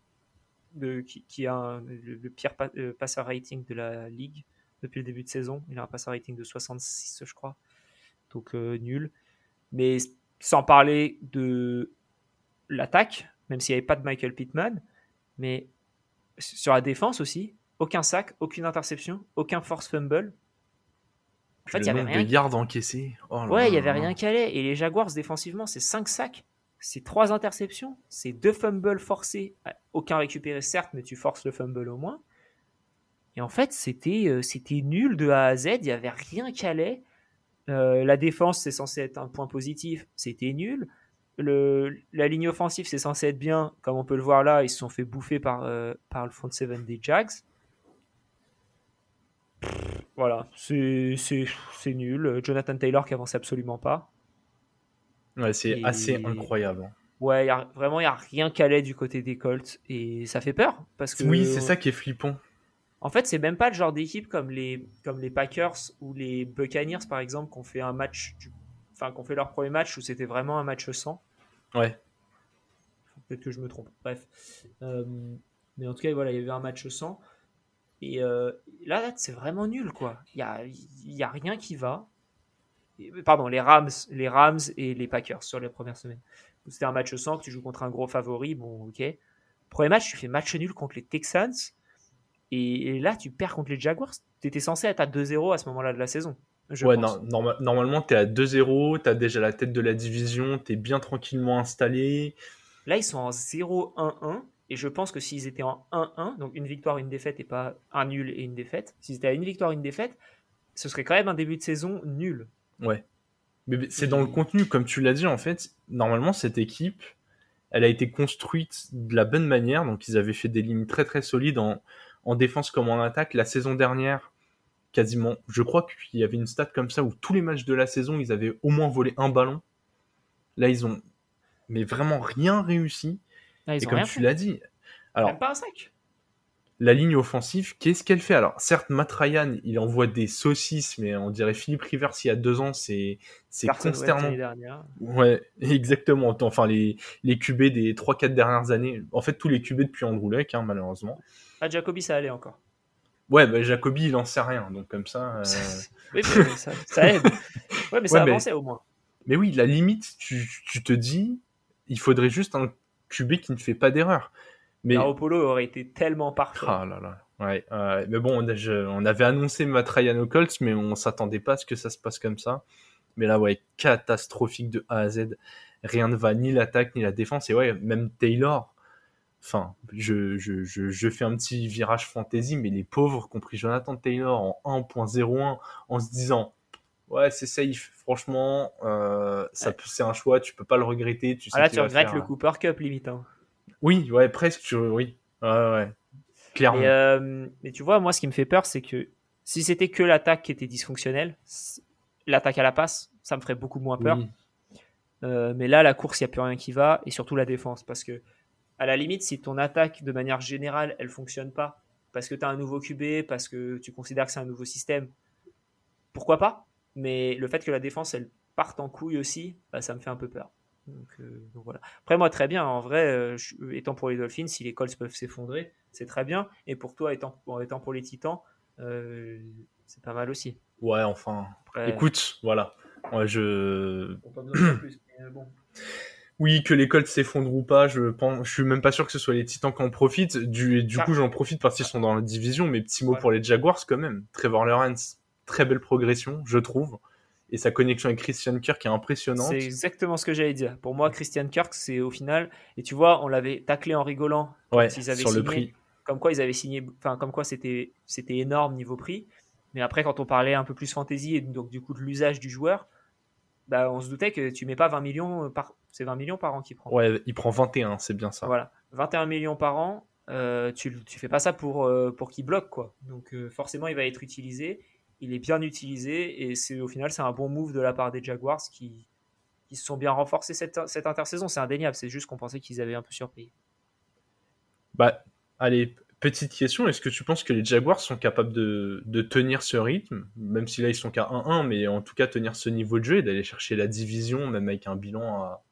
qui, a le, pire euh, passeur rating de la ligue depuis le début de saison. Il a un passeur rating de 66, je crois. Donc euh, nul. Mais sans parler de l'attaque, même s'il n'y avait pas de Michael Pittman, mais sur la défense aussi, aucun sac, aucune interception, aucun force fumble. En fait, il y avait rien. De yards encaissés. Oh ouais, il y avait rien qui allait. Et les Jaguars défensivement, c'est 5 sacs c'est trois interceptions, c'est deux fumbles forcés, aucun récupéré certes, mais tu forces le fumble au moins. Et en fait, c'était euh, c'était nul de A à Z, il n'y avait rien qui allait. Euh, la défense, c'est censé être un point positif, c'était nul. Le, la ligne offensive, c'est censé être bien, comme on peut le voir là, ils se sont fait bouffer par, euh, par le front seven des Jags. Voilà, c'est nul. Jonathan Taylor qui avance absolument pas. Ouais, c'est assez incroyable. Hein. Ouais, vraiment, il n'y a rien qu'à du côté des Colts. Et ça fait peur. Parce que, oui, c'est ça qui est flippant. En fait, c'est même pas le genre d'équipe comme les, comme les Packers ou les Buccaneers, par exemple, qui ont fait un match, enfin, qu'on fait leur premier match où c'était vraiment un match sans. Ouais. Peut-être que je me trompe. Bref. Euh, mais en tout cas, voilà, il y avait un match sans. Et euh, là, c'est vraiment nul, quoi. Il n'y a, y a rien qui va. Pardon, les Rams, les Rams et les Packers sur les premières semaines. C'était un match sans que tu joues contre un gros favori. Bon, ok. Premier match, tu fais match nul contre les Texans. Et, là, tu perds contre les Jaguars. Tu étais censé être à 2-0 à ce moment-là de la saison. Ouais, non, normalement, tu es à 2-0. Tu as déjà la tête de la division. Tu es bien tranquillement installé. Là, ils sont en 0-1-1. Et je pense que s'ils étaient en 1-1, donc une victoire, une défaite et pas un nul et une défaite, s'ils étaient à une victoire, une défaite, ce serait quand même un début de saison nul. Ouais. Mais c'est dans le contenu, comme tu l'as dit, en fait, normalement, cette équipe, elle a été construite de la bonne manière. Donc, ils avaient fait des lignes très très solides en, en défense comme en attaque. La saison dernière, quasiment, je crois qu'il y avait une stat comme ça où tous les matchs de la saison, ils avaient au moins volé un ballon. Là, ils ont mais vraiment rien réussi. Ah, et comme tu l'as dit, alors, pas un sac. La ligne offensive, qu'est-ce qu'elle fait? Alors, certes, Matt Ryan, il envoie des saucisses, mais on dirait Philippe Rivers il y a deux ans, c'est c'est consternant. Ouais, exactement. Enfin, les, les QB des 3-4 dernières années, en fait, tous les QB depuis Andrew Luck, hein, malheureusement. Ah, Jacoby, ça allait encore. Ouais, bah, Jacoby, il en sait rien, donc comme ça. Euh, oui, ça, ça, aide. Ouais, mais ça avançait au moins. Mais oui, la limite, tu, tu te dis, il faudrait juste un QB qui ne fait pas d'erreur. Mais Polo aurait été tellement parfait. Ah là là. Ouais, mais bon, on, avait annoncé Matt Ryan Colts, mais on s'attendait pas à ce que ça se passe comme ça. Mais là, ouais, catastrophique de A à Z. Rien ne va, ni l'attaque, ni la défense. Et ouais, même Taylor. Enfin, je, je, je, fais un petit virage fantasy, mais les pauvres, compris Jonathan Taylor en 1.01, en se disant Ouais, c'est safe. Franchement, euh, c'est un choix, tu peux pas le regretter. Tu ah là, tu regrettes le Cooper Cup limite. Hein. Oui, ouais, presque. Oui, ouais, ouais. Clairement. Euh, mais tu vois, moi, ce qui me fait peur, c'est que si c'était que l'attaque qui était dysfonctionnelle, l'attaque à la passe, ça me ferait beaucoup moins peur. Euh, mais là, la course, il n'y a plus rien qui va, et surtout la défense. Parce que, à la limite, si ton attaque, de manière générale, elle fonctionne pas, parce que tu as un nouveau QB, parce que tu considères que c'est un nouveau système, pourquoi pas? Mais le fait que la défense, elle parte en couille aussi, bah, ça me fait un peu peur. Euh, donc, voilà. Après, moi, très bien. En vrai, euh, étant pour les Dolphins, si les Colts peuvent s'effondrer, c'est très bien. Et pour toi, étant, étant pour les Titans, euh, c'est pas mal aussi. Ouais, enfin. Écoute, voilà. je. Oui, que les Colts s'effondrent ou pas, je pense, je suis même pas sûr que ce soit les Titans qui en profitent. Du, du ah. coup, j'en profite parce qu'ils sont dans la division. Mais petit mot pour les Jaguars quand même. Trevor Lawrence, très belle progression, je trouve et sa connexion avec Christian Kirk est impressionnante. C'est exactement ce que j'allais dire. Pour moi, Christian Kirk, c'est au final, et tu vois, on l'avait taclé en rigolant ouais, sur le prix. Comme quoi, ils avaient signé, enfin, comme quoi c'était, c'était énorme niveau prix. Mais après, quand on parlait un peu plus fantasy et donc du coup de l'usage du joueur, bah, on se doutait que tu mets pas 20 millions par, c'est 20 millions par an qu'il prend. Ouais, il prend 21, c'est bien ça. Voilà, 21 millions par an. Euh, tu, tu fais pas ça pour, euh, pour qu'il bloque quoi. Donc euh, forcément, il va être utilisé il est bien utilisé et c'est au final c'est un bon move de la part des Jaguars qui, qui se sont bien renforcés cette, cette intersaison. C'est indéniable, c'est juste qu'on pensait qu'ils avaient un peu surpayé. Bah, allez, petite question, est-ce que tu penses que les Jaguars sont capables de, de tenir ce rythme, même si là ils sont qu'à 1-1, mais en tout cas tenir ce niveau de jeu et d'aller chercher la division, même avec un bilan à,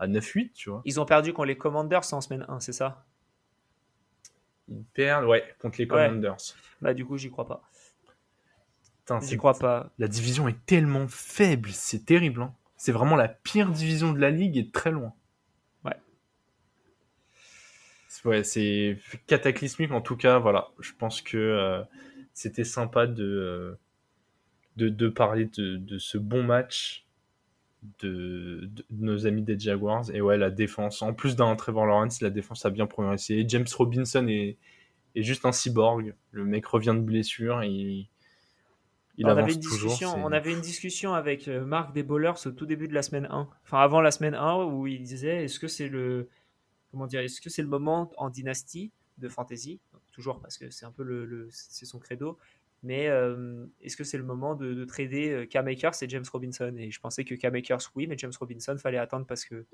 à 9-8, tu vois Ils ont perdu contre les Commanders en semaine 1, c'est ça? Ils perdent, ouais, contre les Commanders. Bah du coup, j'y crois pas. J'y crois pas. La division est tellement faible, c'est terrible. Hein. C'est vraiment la pire division de la ligue et très loin. Ouais. Ouais, c'est cataclysmique en tout cas. Voilà, je pense que euh, c'était sympa de, euh, de, de, parler de, de, ce bon match de, nos amis des Jaguars. Et ouais, la défense, en plus d'un Trevor Lawrence, la défense a bien progressé. James Robinson est, est juste un cyborg. Le mec revient de blessure et on, avait une discussion, on avait une discussion avec euh, Marc des Bowlers au tout début de la semaine 1, enfin avant la semaine 1, où il disait est-ce que c'est le comment dire, est-ce que c'est le moment en dynastie de fantasy, toujours parce que c'est un peu le, c'est son credo, Mais est-ce que c'est le moment de, trader Cam Akers et James Robinson? Et je pensais que Cam Akers, oui, mais James Robinson, fallait attendre parce que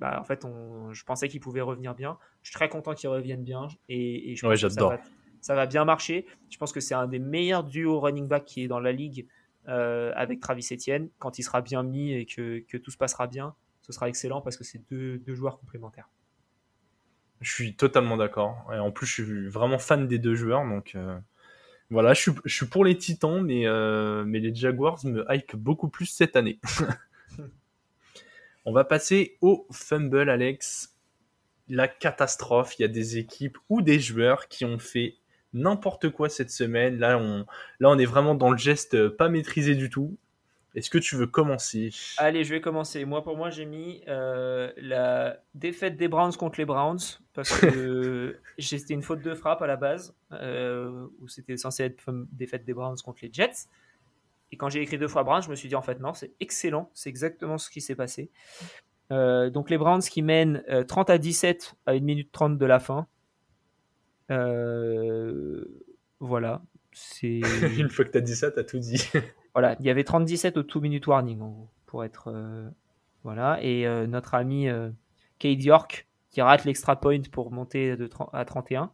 bah, en fait, on, je pensais qu'il pouvait revenir bien. Je suis très content qu'il revienne bien. Et, je pense que ça va, ça va, bien marcher. Je pense que c'est un des meilleurs duos running back qui est dans la ligue euh, avec Travis Etienne. Quand il sera bien mis et que, que, tout se passera bien, ce sera excellent parce que c'est deux, deux, joueurs complémentaires. Je suis totalement d'accord. Et en plus, je suis vraiment fan des deux joueurs. Donc euh, voilà, je suis, pour les Titans, mais, euh, mais les Jaguars me hype beaucoup plus cette année. On va passer au fumble, Alex. La catastrophe. Il y a des équipes ou des joueurs qui ont fait n'importe quoi cette semaine. Là on, là, on est vraiment dans le geste pas maîtrisé du tout. Est-ce que tu veux commencer? Allez, je vais commencer. Moi, pour moi, j'ai mis euh, la défaite des Browns contre les Browns parce que c'était une faute de frappe à la base euh, où c'était censé être défaite des Browns contre les Jets. Et quand j'ai écrit deux fois Browns, je me suis dit en fait non, c'est excellent, c'est exactement ce qui s'est passé. Euh, donc les Browns qui mènent 30 euh, à 17 à 1 minute 30 de la fin. Voilà. Une fois que tu as dit ça, tu as tout dit. Voilà, il y avait 37 au 2 minute warning pour être. voilà. Et notre ami Cade York qui rate l'extra point pour monter à 31.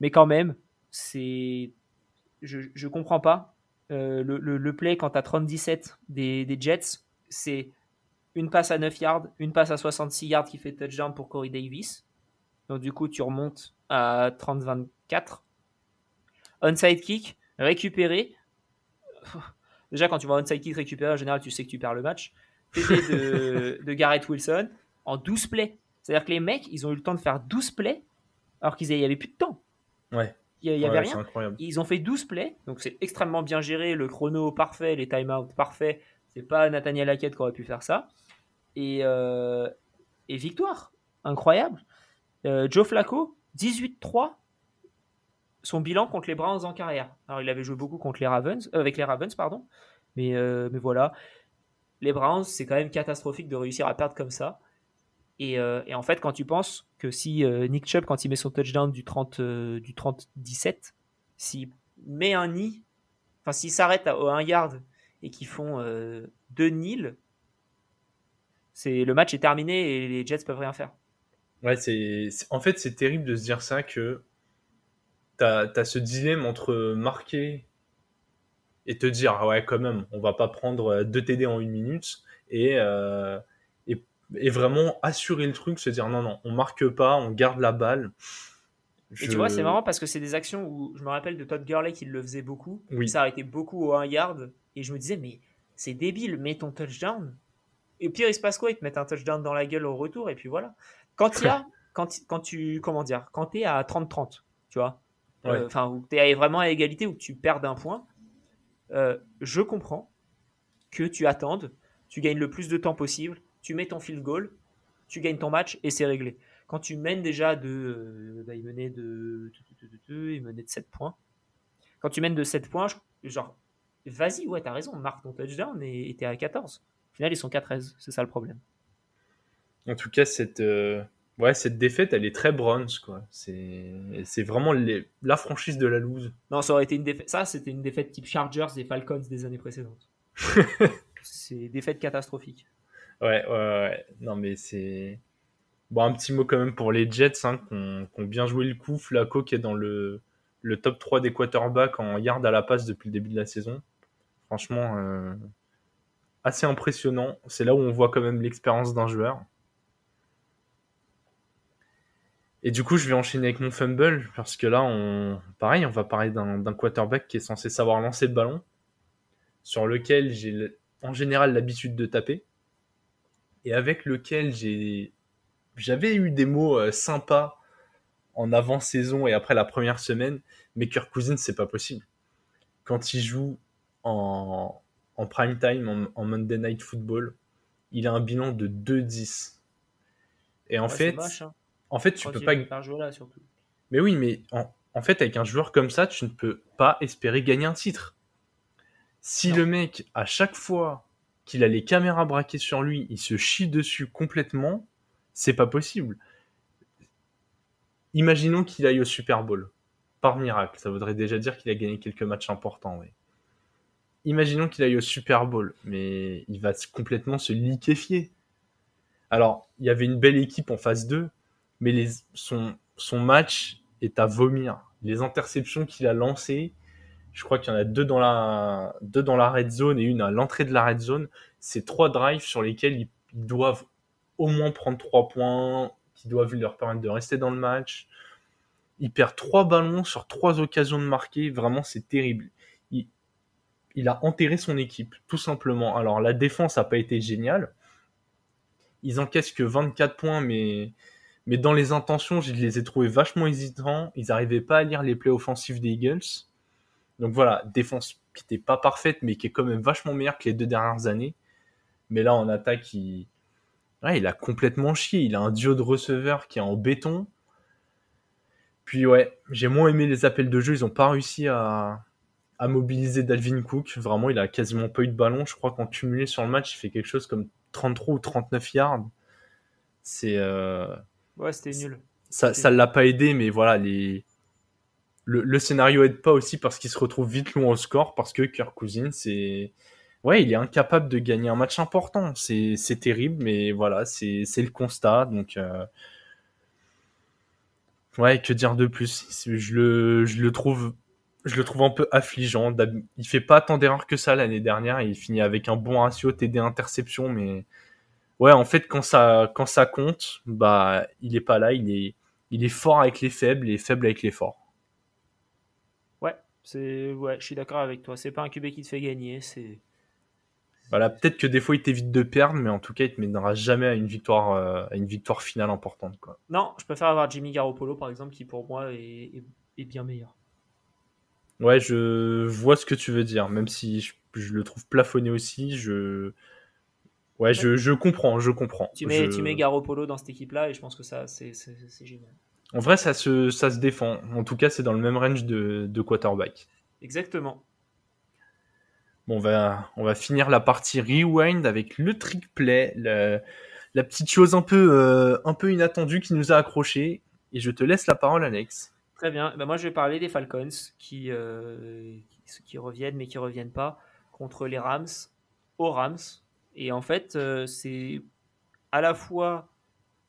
Mais quand même, c'est. Je, je comprends pas euh, le, play quand as 37 des, Jets, c'est une passe à 9 yards, une passe à 66 yards qui fait touchdown pour Corey Davis. Donc du coup, tu remontes à 30-24. Onside kick, récupéré. Déjà, quand tu vois onside kick récupéré, en général, tu sais que tu perds le match. TD de, de Garrett Wilson en 12 plays. C'est-à-dire que les mecs, ils ont eu le temps de faire 12 plays alors qu'il n'y avait plus de temps. Ouais. Il n'y avait rien. Ils ont fait 12 plays, donc c'est extrêmement bien géré, le chrono parfait, les timeouts parfaits. C'est pas Nathaniel Hackett qui aurait pu faire ça. Et, euh, et victoire, incroyable. Euh, Joe Flacco, 18-3, son bilan contre les Browns en carrière. Alors il avait joué beaucoup contre les Ravens, euh, avec les Ravens, pardon. Mais, mais voilà, les Browns, c'est quand même catastrophique de réussir à perdre comme ça. Euh, et, en fait, quand tu penses que si euh, Nick Chubb, quand il met son touchdown du 30, euh, du 30-17, s'il met un nid, enfin s'il s'arrête à, 1 yard et qu'ils font deux nils, c'est le match est terminé et les Jets peuvent rien faire. Ouais, c'est en fait c'est terrible de se dire ça que tu as, ce dilemme entre marquer et te dire ah ouais quand même on va pas prendre deux TD en une minute et et vraiment assurer le truc, se dire non, non, on marque pas, on garde la balle. Et tu vois, c'est marrant parce que c'est des actions où je me rappelle de Todd Gurley qui le faisait beaucoup. Oui. Ça arrêtait beaucoup au 1 yard. Et je me disais, mais c'est débile, mets ton touchdown. Et pire, il se passe quoi? Ils te mettent un touchdown dans la gueule au retour, et puis voilà. Quand il y a, quand, quand tu, comment dire, quand tu es à 30-30, tu vois, euh, enfin, où tu es vraiment à égalité, ou que tu perds d'un point, euh, je comprends que tu attendes, tu gagnes le plus de temps possible, tu mets ton field goal, tu gagnes ton match et c'est réglé. Quand tu mènes déjà de. Euh, bah, il menait de. Il menait de 7 points. Quand tu mènes de 7 points, genre, vas-y, ouais, t'as raison, marque ton touchdown et t'es à 14. Au final, ils sont 4-13. C'est ça le problème. En tout cas, cette, euh, ouais, cette défaite, elle est très bronze. quoi. C'est vraiment la franchise de la loose. Non, ça aurait été une défaite. Ça, c'était une défaite type Chargers et Falcons des années précédentes. c'est défaite catastrophique. Ouais, ouais, ouais. Non, mais c'est. Bon, un petit mot quand même pour les Jets, hein, qui ont, bien joué le coup. Flaco qui est dans le, le top 3 des quarterbacks en yard à la passe depuis le début de la saison. Franchement, euh, assez impressionnant. C'est là où on voit quand même l'expérience d'un joueur. Et du coup, je vais enchaîner avec mon fumble, parce que là, on, pareil, on va parler d'un quarterback qui est censé savoir lancer le ballon, sur lequel j'ai en général l'habitude de taper et avec lequel j'ai j'avais eu des mots euh, sympas en avant-saison et après la première semaine, mais Kirk Cousins, c'est pas possible. Quand il joue en, en prime time, en, Monday Night Football, il a un bilan de 2-10. Et en fait, hein. En fait, tu peux pas. Là, surtout. Mais oui, mais en, en, fait, avec un joueur comme ça, tu ne peux pas espérer gagner un titre. Si le mec, à chaque fois qu'il a les caméras braquées sur lui, il se chie dessus complètement, c'est pas possible. Imaginons qu'il aille au Super Bowl. par miracle. Ça voudrait déjà dire qu'il a gagné quelques matchs importants. Imaginons qu'il aille au Super Bowl, mais il va complètement se liquéfier. Alors, il y avait une belle équipe en phase 2, mais son match est à vomir. Les interceptions qu'il a lancées, je crois qu'il y en a deux dans la, deux dans la red zone et une à l'entrée de la red zone. C'est trois drives sur lesquels ils, doivent au moins prendre trois points, qui doivent leur permettre de rester dans le match. Il perd trois ballons sur trois occasions de marquer. Vraiment, c'est terrible. Il, il, a enterré son équipe, tout simplement. Alors, la défense n'a pas été géniale. Ils encaissent que 24 points, mais, mais dans les intentions, je les ai trouvés vachement hésitants. Ils n'arrivaient pas à lire les plays offensifs des Eagles. Donc voilà, défense qui n'était pas parfaite, mais qui est quand même vachement meilleure que les deux dernières années. Mais là, en attaque, il, il a complètement chié. Il a un duo de receveurs qui est en béton. Puis ouais, j'ai moins aimé les appels de jeu. Ils n'ont pas réussi à, mobiliser Dalvin Cook. Vraiment, il a quasiment pas eu de ballon. Je crois qu'en cumulé sur le match, il fait quelque chose comme 33 ou 39 yards. C'est. Euh, ouais, c'était nul. Ça ne l'a pas aidé, mais voilà, les, le, scénario aide pas aussi parce qu'il se retrouve vite loin au score parce que Kirk Cousins c'est ouais il est incapable de gagner un match important. C'est terrible mais voilà c'est le constat. Donc euh, ouais que dire de plus? Je le, je le trouve je le trouve un peu affligeant. Il fait pas tant d'erreurs que ça l'année dernière. Il finit avec un bon ratio TD interception mais ouais en fait quand ça quand ça compte bah il est pas là il est il est fort avec les faibles et faible avec les forts c'est ouais, je suis d'accord avec toi. C'est pas un QB qui te fait gagner, c'est. Voilà, peut-être que des fois il t'évite de perdre, mais en tout cas il te mènera jamais à une victoire, euh, à une victoire finale importante, quoi. Non, je préfère avoir Jimmy Garoppolo par exemple, qui pour moi est, est, bien meilleur. Ouais, je vois ce que tu veux dire, même si je, le trouve plafonné aussi, je. Ouais, Je, je, comprends, je comprends. Tu mets, tu mets Garoppolo dans cette équipe-là et je pense que ça, c'est génial. En vrai, ça se, ça se défend. En tout cas, c'est dans le même range de, de quarterback. Exactement. Bon, on va, on va finir la partie rewind avec le trick play, la petite chose un peu, euh, un peu inattendue qui nous a accroché. Et je te laisse la parole, Alex. Très bien. Ben moi, je vais parler des Falcons qui, euh, qui, qui, reviennent, mais qui reviennent pas contre les Rams, aux Rams. Et en fait, euh, c'est à la fois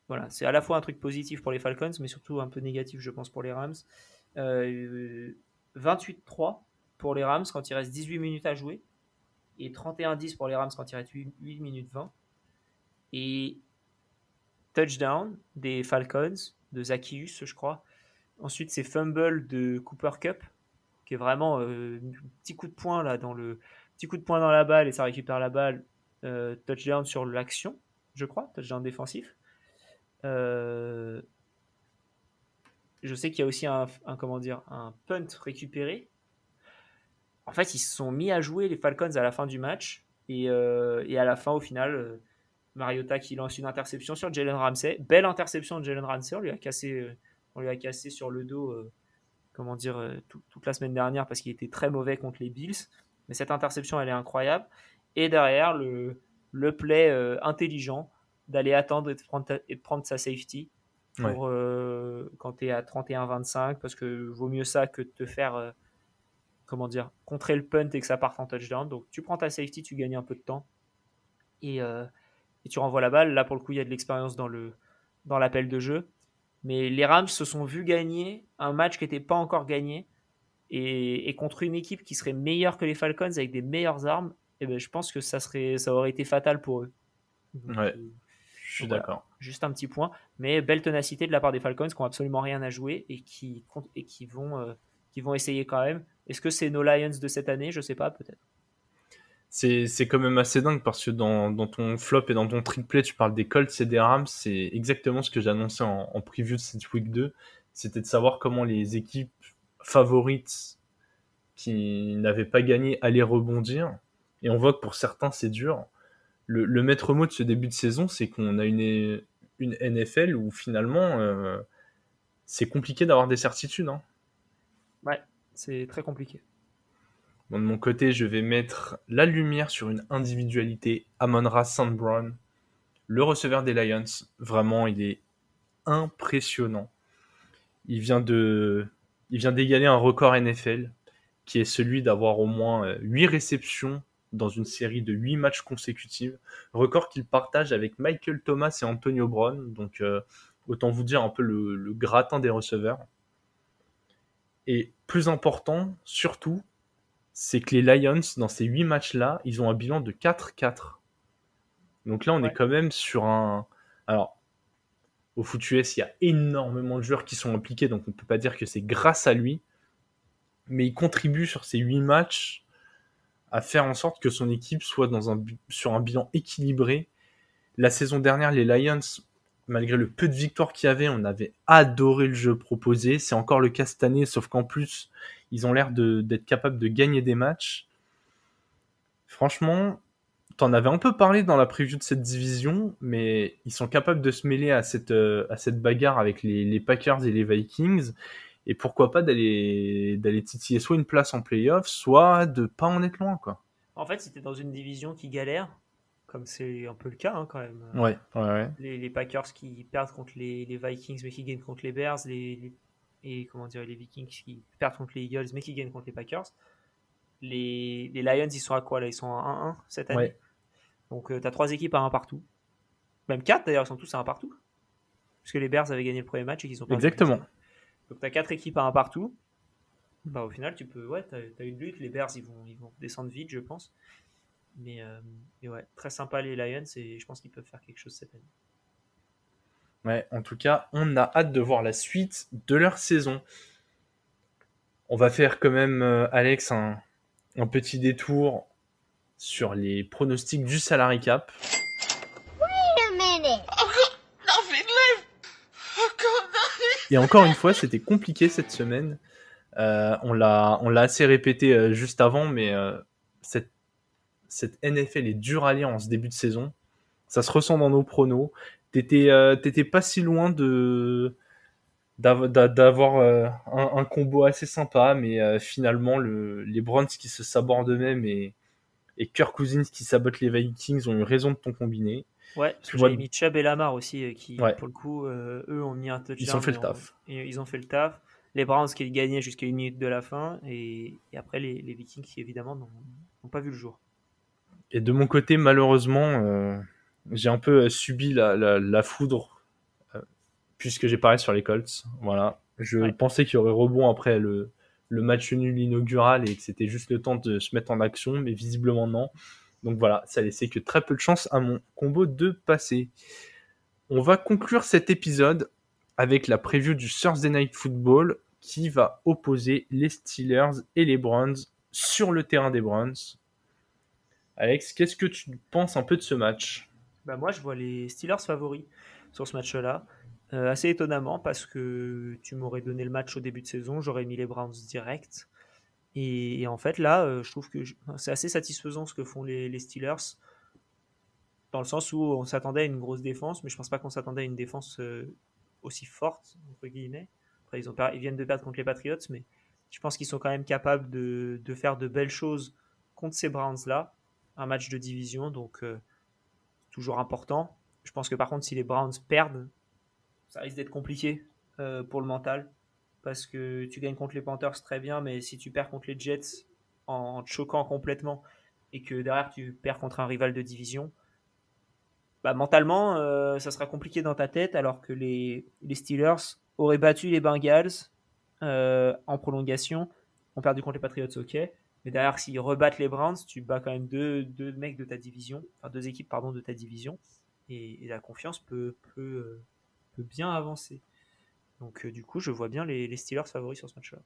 voilà, c'est à la fois un truc positif pour les Falcons, mais surtout un peu négatif, je pense, pour les Rams. 28-3 euh, pour les Rams quand il reste 18 minutes à jouer, et 31-10 pour les Rams quand il reste 8, minutes 20. Et touchdown des Falcons, de Zacchaeus, je crois. Ensuite, c'est fumble de Cooper Cup, qui est vraiment euh, un petit coup de poing là dans le petit coup de poing dans la balle et ça récupère la balle. Euh, touchdown sur l'action, je crois, touchdown défensif. Euh, je sais qu'il y a aussi un, comment dire, un punt récupéré. En fait, ils se sont mis à jouer les Falcons à la fin du match. Et, euh, à la fin, au final, Mariota qui lance une interception sur Jalen Ramsey. Belle interception de Jalen Ramsey. On lui a cassé, on lui a cassé sur le dos, comment dire, toute la semaine dernière parce qu'il était très mauvais contre les Bills. Mais cette interception, elle est incroyable. Et derrière, le, le play intelligent d'aller attendre et de prendre, et de prendre sa safety pour, euh, quand tu es à 31-25 parce que vaut mieux ça que de te faire euh, comment dire contrer le punt et que ça parte en touchdown. Donc tu prends ta safety tu gagnes un peu de temps et, euh, et tu renvoies la balle. Là pour le coup il y a de l'expérience dans le dans l'appel de jeu. Mais les Rams se sont vus gagner un match qui n'était pas encore gagné et, et, contre une équipe qui serait meilleure que les Falcons avec des meilleures armes eh ben, je pense que ça serait ça aurait été fatal pour eux ouais. Je suis d'accord. juste un petit point. Mais belle tenacité de la part des Falcons qui n'ont absolument rien à jouer et qui, et qui, vont, euh, qui vont essayer quand même. Est-ce que c'est nos Lions de cette année? Je sais pas, peut-être. C'est, quand même assez dingue parce que dans, dans, ton flop et dans ton triplet, tu parles des Colts et des Rams. C'est exactement ce que j'ai annoncé en, en, preview de cette week 2. C'était de savoir comment les équipes favorites qui n'avaient pas gagné allaient rebondir. Et on voit que pour certains, c'est dur le, maître mot de ce début de saison, c'est qu'on a une, une NFL où finalement euh, c'est compliqué d'avoir des certitudes. Hein. Ouais, c'est très compliqué. de mon côté, je vais mettre la lumière sur une individualité, Amon-Ra St. Brown, le receveur des Lions. Vraiment, il est impressionnant. Il vient de, il vient d'égaler un record NFL qui est celui d'avoir au moins 8 réceptions dans une série de 8 matchs consécutifs, record qu'il partage avec Michael Thomas et Antonio Brown, donc euh, autant vous dire un peu le, gratin des receveurs. Et plus important, surtout, c'est que les Lions, dans ces 8 matchs-là, ils ont un bilan de 4-4. Donc là, on est quand même sur un... Alors, au foot US, il y a énormément de joueurs qui sont impliqués, donc on ne peut pas dire que c'est grâce à lui, mais il contribue sur ces 8 matchs à faire en sorte que son équipe soit sur un bilan équilibré. La saison dernière, les Lions, malgré le peu de victoires qu'il y avait, on avait adoré le jeu proposé. C'est encore le cas cette année, sauf qu'en plus, ils ont l'air d'être capables de gagner des matchs. Franchement, t'en avais un peu parlé dans la preview de cette division, mais ils sont capables de se mêler à cette, euh, bagarre avec les Packers et les Vikings et pourquoi pas d'aller d'aller titiller soit une place en playoff, soit de pas en être loin quoi. En fait, c'était dans une division qui galère, comme c'est un peu le cas hein, quand même. Ouais, ouais, Les, les, Packers qui perdent contre les, les, Vikings mais qui gagnent contre les Bears, les, et comment dire les Vikings qui perdent contre les Eagles mais qui gagnent contre les Packers. Les, Lions, ils sont à quoi là? Ils sont à 1-1 cette année? Donc euh, tu as trois équipes à 1 partout. Même 4 d'ailleurs, ils sont tous à 1 partout. Puisque les Bears avaient gagné le premier match et qu'ils sont Exactement. Donc tu as quatre équipes à un partout. Bah, au final, tu peux. Ouais, tu as, une lutte. Les Bears, ils vont, ils vont descendre vite, je pense. Mais, euh, ouais, très sympa les Lions et je pense qu'ils peuvent faire quelque chose cette année. Ouais, en tout cas, on a hâte de voir la suite de leur saison. On va faire quand même, euh, Alex, un, un, petit détour sur les pronostics du salary cap. Et encore une fois, c'était compliqué cette semaine. Euh, on l'a assez répété euh, juste avant, mais euh, cette, cette NFL est dure à lire en ce début de saison. Ça se ressent dans nos pronos. T'étais pas si loin de d'avoir un, combo assez sympa, mais finalement le, les Browns qui se sabordent eux-mêmes et, et Kirk Cousins qui sabotent les Vikings ont eu raison de ton combiné. Ouais, parce que j'ai mis Chubb et Lamar aussi, euh, qui pour le coup, euh, eux ont mis un touchdown. Ils ont fait le taf. ils ont fait le taf. Les Browns qui gagnaient jusqu'à une minute de la fin, et, après les, Vikings qui évidemment n'ont pas vu le jour. Et de mon côté, malheureusement, euh, j'ai un peu subi la, la, foudre, puisque j'ai parlé sur les Colts. Voilà. Je pensais qu'il y aurait rebond après le, le match nul inaugural et que c'était juste le temps de se mettre en action, mais visiblement non. Donc voilà, ça laissait que très peu de chance à mon combo de passer. On va conclure cet épisode avec la preview du Thursday Night Football qui va opposer les Steelers et les Browns sur le terrain des Browns. Alex, qu'est-ce que tu penses un peu de ce match? Bah Moi, je vois les Steelers favoris sur ce match-là. Euh, assez étonnamment parce que tu m'aurais donné le match au début de saison, j'aurais mis les Browns direct. Et, en fait, là, euh, je trouve que c'est assez satisfaisant ce que font les, Steelers, dans le sens où on s'attendait à une grosse défense, mais je pense pas qu'on s'attendait à une défense euh, aussi forte, entre guillemets. Après, ils, ont, ils viennent de perdre contre les Patriots, mais je pense qu'ils sont quand même capables de, faire de belles choses contre ces Browns-là. Un match de division, donc euh, toujours important. Je pense que par contre, si les Browns perdent, ça risque d'être compliqué pour le mental parce que tu gagnes contre les Panthers très bien, mais si tu perds contre les Jets en te choquant complètement et que derrière tu perds contre un rival de division, bah, mentalement, euh, ça sera compliqué dans ta tête alors que les, Steelers auraient battu les Bengals euh, en prolongation, ont perdu contre les Patriots, ok. Mais derrière, s'ils rebattent les Browns, tu bats quand même deux, de ta division, deux équipes de ta division, et, la confiance peut, euh, peut bien avancer. Donc euh, du coup, je vois bien les, Steelers favoris sur ce match-là.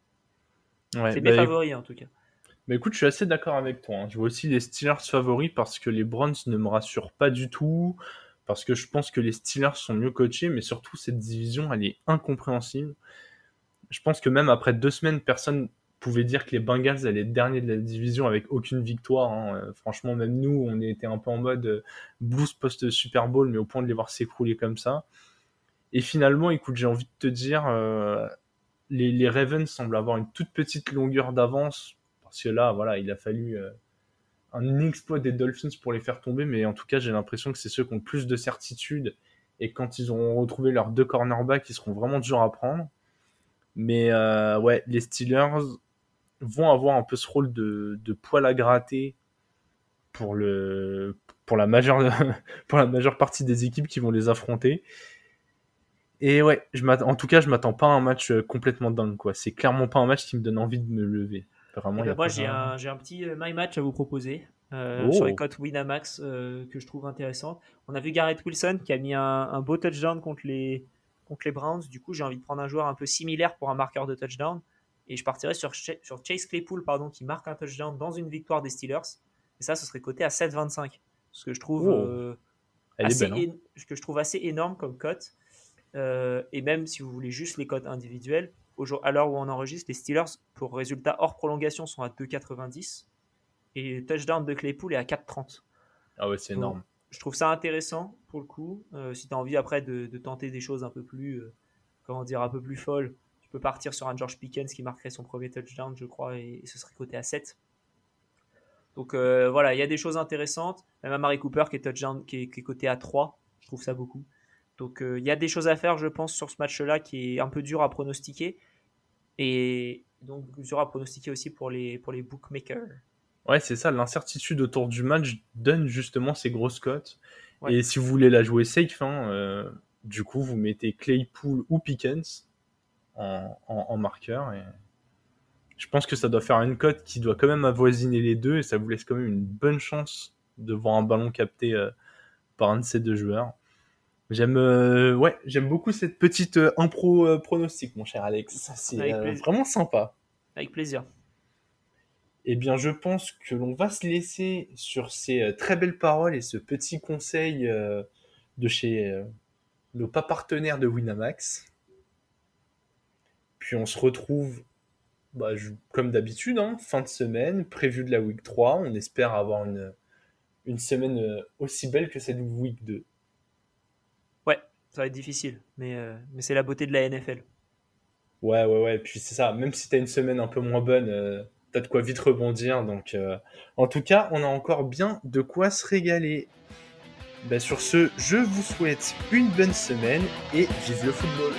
c'est mes bah, favoris en tout cas. Mais écoute, je suis assez d'accord avec toi. Hein. Je vois aussi les Steelers favoris parce que les Browns ne me rassurent pas du tout. Parce que je pense que les Steelers sont mieux coachés, mais surtout cette division, elle est incompréhensible. Je pense que même après deux semaines, personne pouvait dire que les Bengals allaient être derniers de la division avec aucune victoire. Hein. Euh, franchement, même nous, on était un peu en mode euh, blues post-Super Bowl, mais au point de les voir s'écrouler comme ça. Et finalement, écoute, j'ai envie de te dire, euh, les, Ravens semblent avoir une toute petite longueur d'avance, parce que là, voilà, il a fallu euh, un exploit des Dolphins pour les faire tomber, mais en tout cas, j'ai l'impression que c'est ceux qui ont le plus de certitude, et quand ils auront retrouvé leurs deux cornerbacks, ils seront vraiment durs à prendre. Mais ouais, les Steelers vont avoir un peu ce rôle de, de poil à gratter pour, le, pour, la majeure, pour la majeure partie des équipes qui vont les affronter. Et ouais, je en tout cas, je m'attends pas à un match complètement dingue. quoi. C'est clairement pas un match qui me donne envie de me lever. Vraiment, eh ben, moi, j'ai un, un, petit my match à vous proposer. Euh, sur les oh. cotes Winamax euh, que je trouve intéressant. On a vu Garrett Wilson qui a mis un, un beau touchdown contre les, contre les Browns. Du coup, j'ai envie de prendre un joueur un peu similaire pour un marqueur de touchdown. Et je partirais sur, sur Chase Claypool pardon, qui marque un touchdown dans une victoire des Steelers. Et ça, ce serait coté à 7,25. Ce que je trouve, oh. euh, assez, hein. que je trouve assez énorme comme cote. Et même si vous voulez juste les cotes individuelles, à l'heure où on enregistre, les Steelers, pour résultat hors prolongation, sont à 2,90 et touchdown de Claypool est à 4,30. Ah ouais, c'est énorme. Je trouve ça intéressant pour le coup. Euh, si tu as envie après de, tenter des choses un peu plus, euh, comment dire, un peu plus folles, tu peux partir sur un George Pickens qui marquerait son premier touchdown, je crois, et, ce serait coté à 7. Donc euh, voilà, il y a des choses intéressantes. Même à Mary Cooper qui est, touchdown, qui est, coté à 3, je trouve ça beaucoup. Donc il y a des choses à faire, je pense, sur ce match-là qui est un peu dur à pronostiquer. Et donc dur à pronostiquer aussi pour les, pour les bookmakers. Ouais, c'est ça, l'incertitude autour du match donne justement ces grosses cotes. Et si vous voulez la jouer safe, hein, euh, du coup, vous mettez Claypool ou Pickens en, marqueur. Et je pense que ça doit faire une cote qui doit quand même avoisiner les deux et ça vous laisse quand même une bonne chance de voir un ballon capté euh, par un de ces deux joueurs. J'aime euh, ouais, j'aime beaucoup cette petite impro pronostic, mon cher Alex. C'est vraiment sympa. Avec plaisir eh bien, je pense que l'on va se laisser sur ces euh, très belles paroles et ce petit conseil euh, de chez euh, nos pas partenaires de Winamax. Puis on se retrouve, bah, comme d'habitude, hein, fin de semaine, prévu de la week 3. On espère avoir une, une semaine aussi belle que cette week 2. Ça va être difficile, mais, mais c'est la beauté de la NFL. Ouais, ouais, ouais. Puis c'est ça, même si tu as une semaine un peu moins bonne t'as de quoi vite rebondir. Donc, euh, en tout cas, on a encore bien de quoi se régaler. Ben, sur ce, je vous souhaite une bonne semaine et vive le football.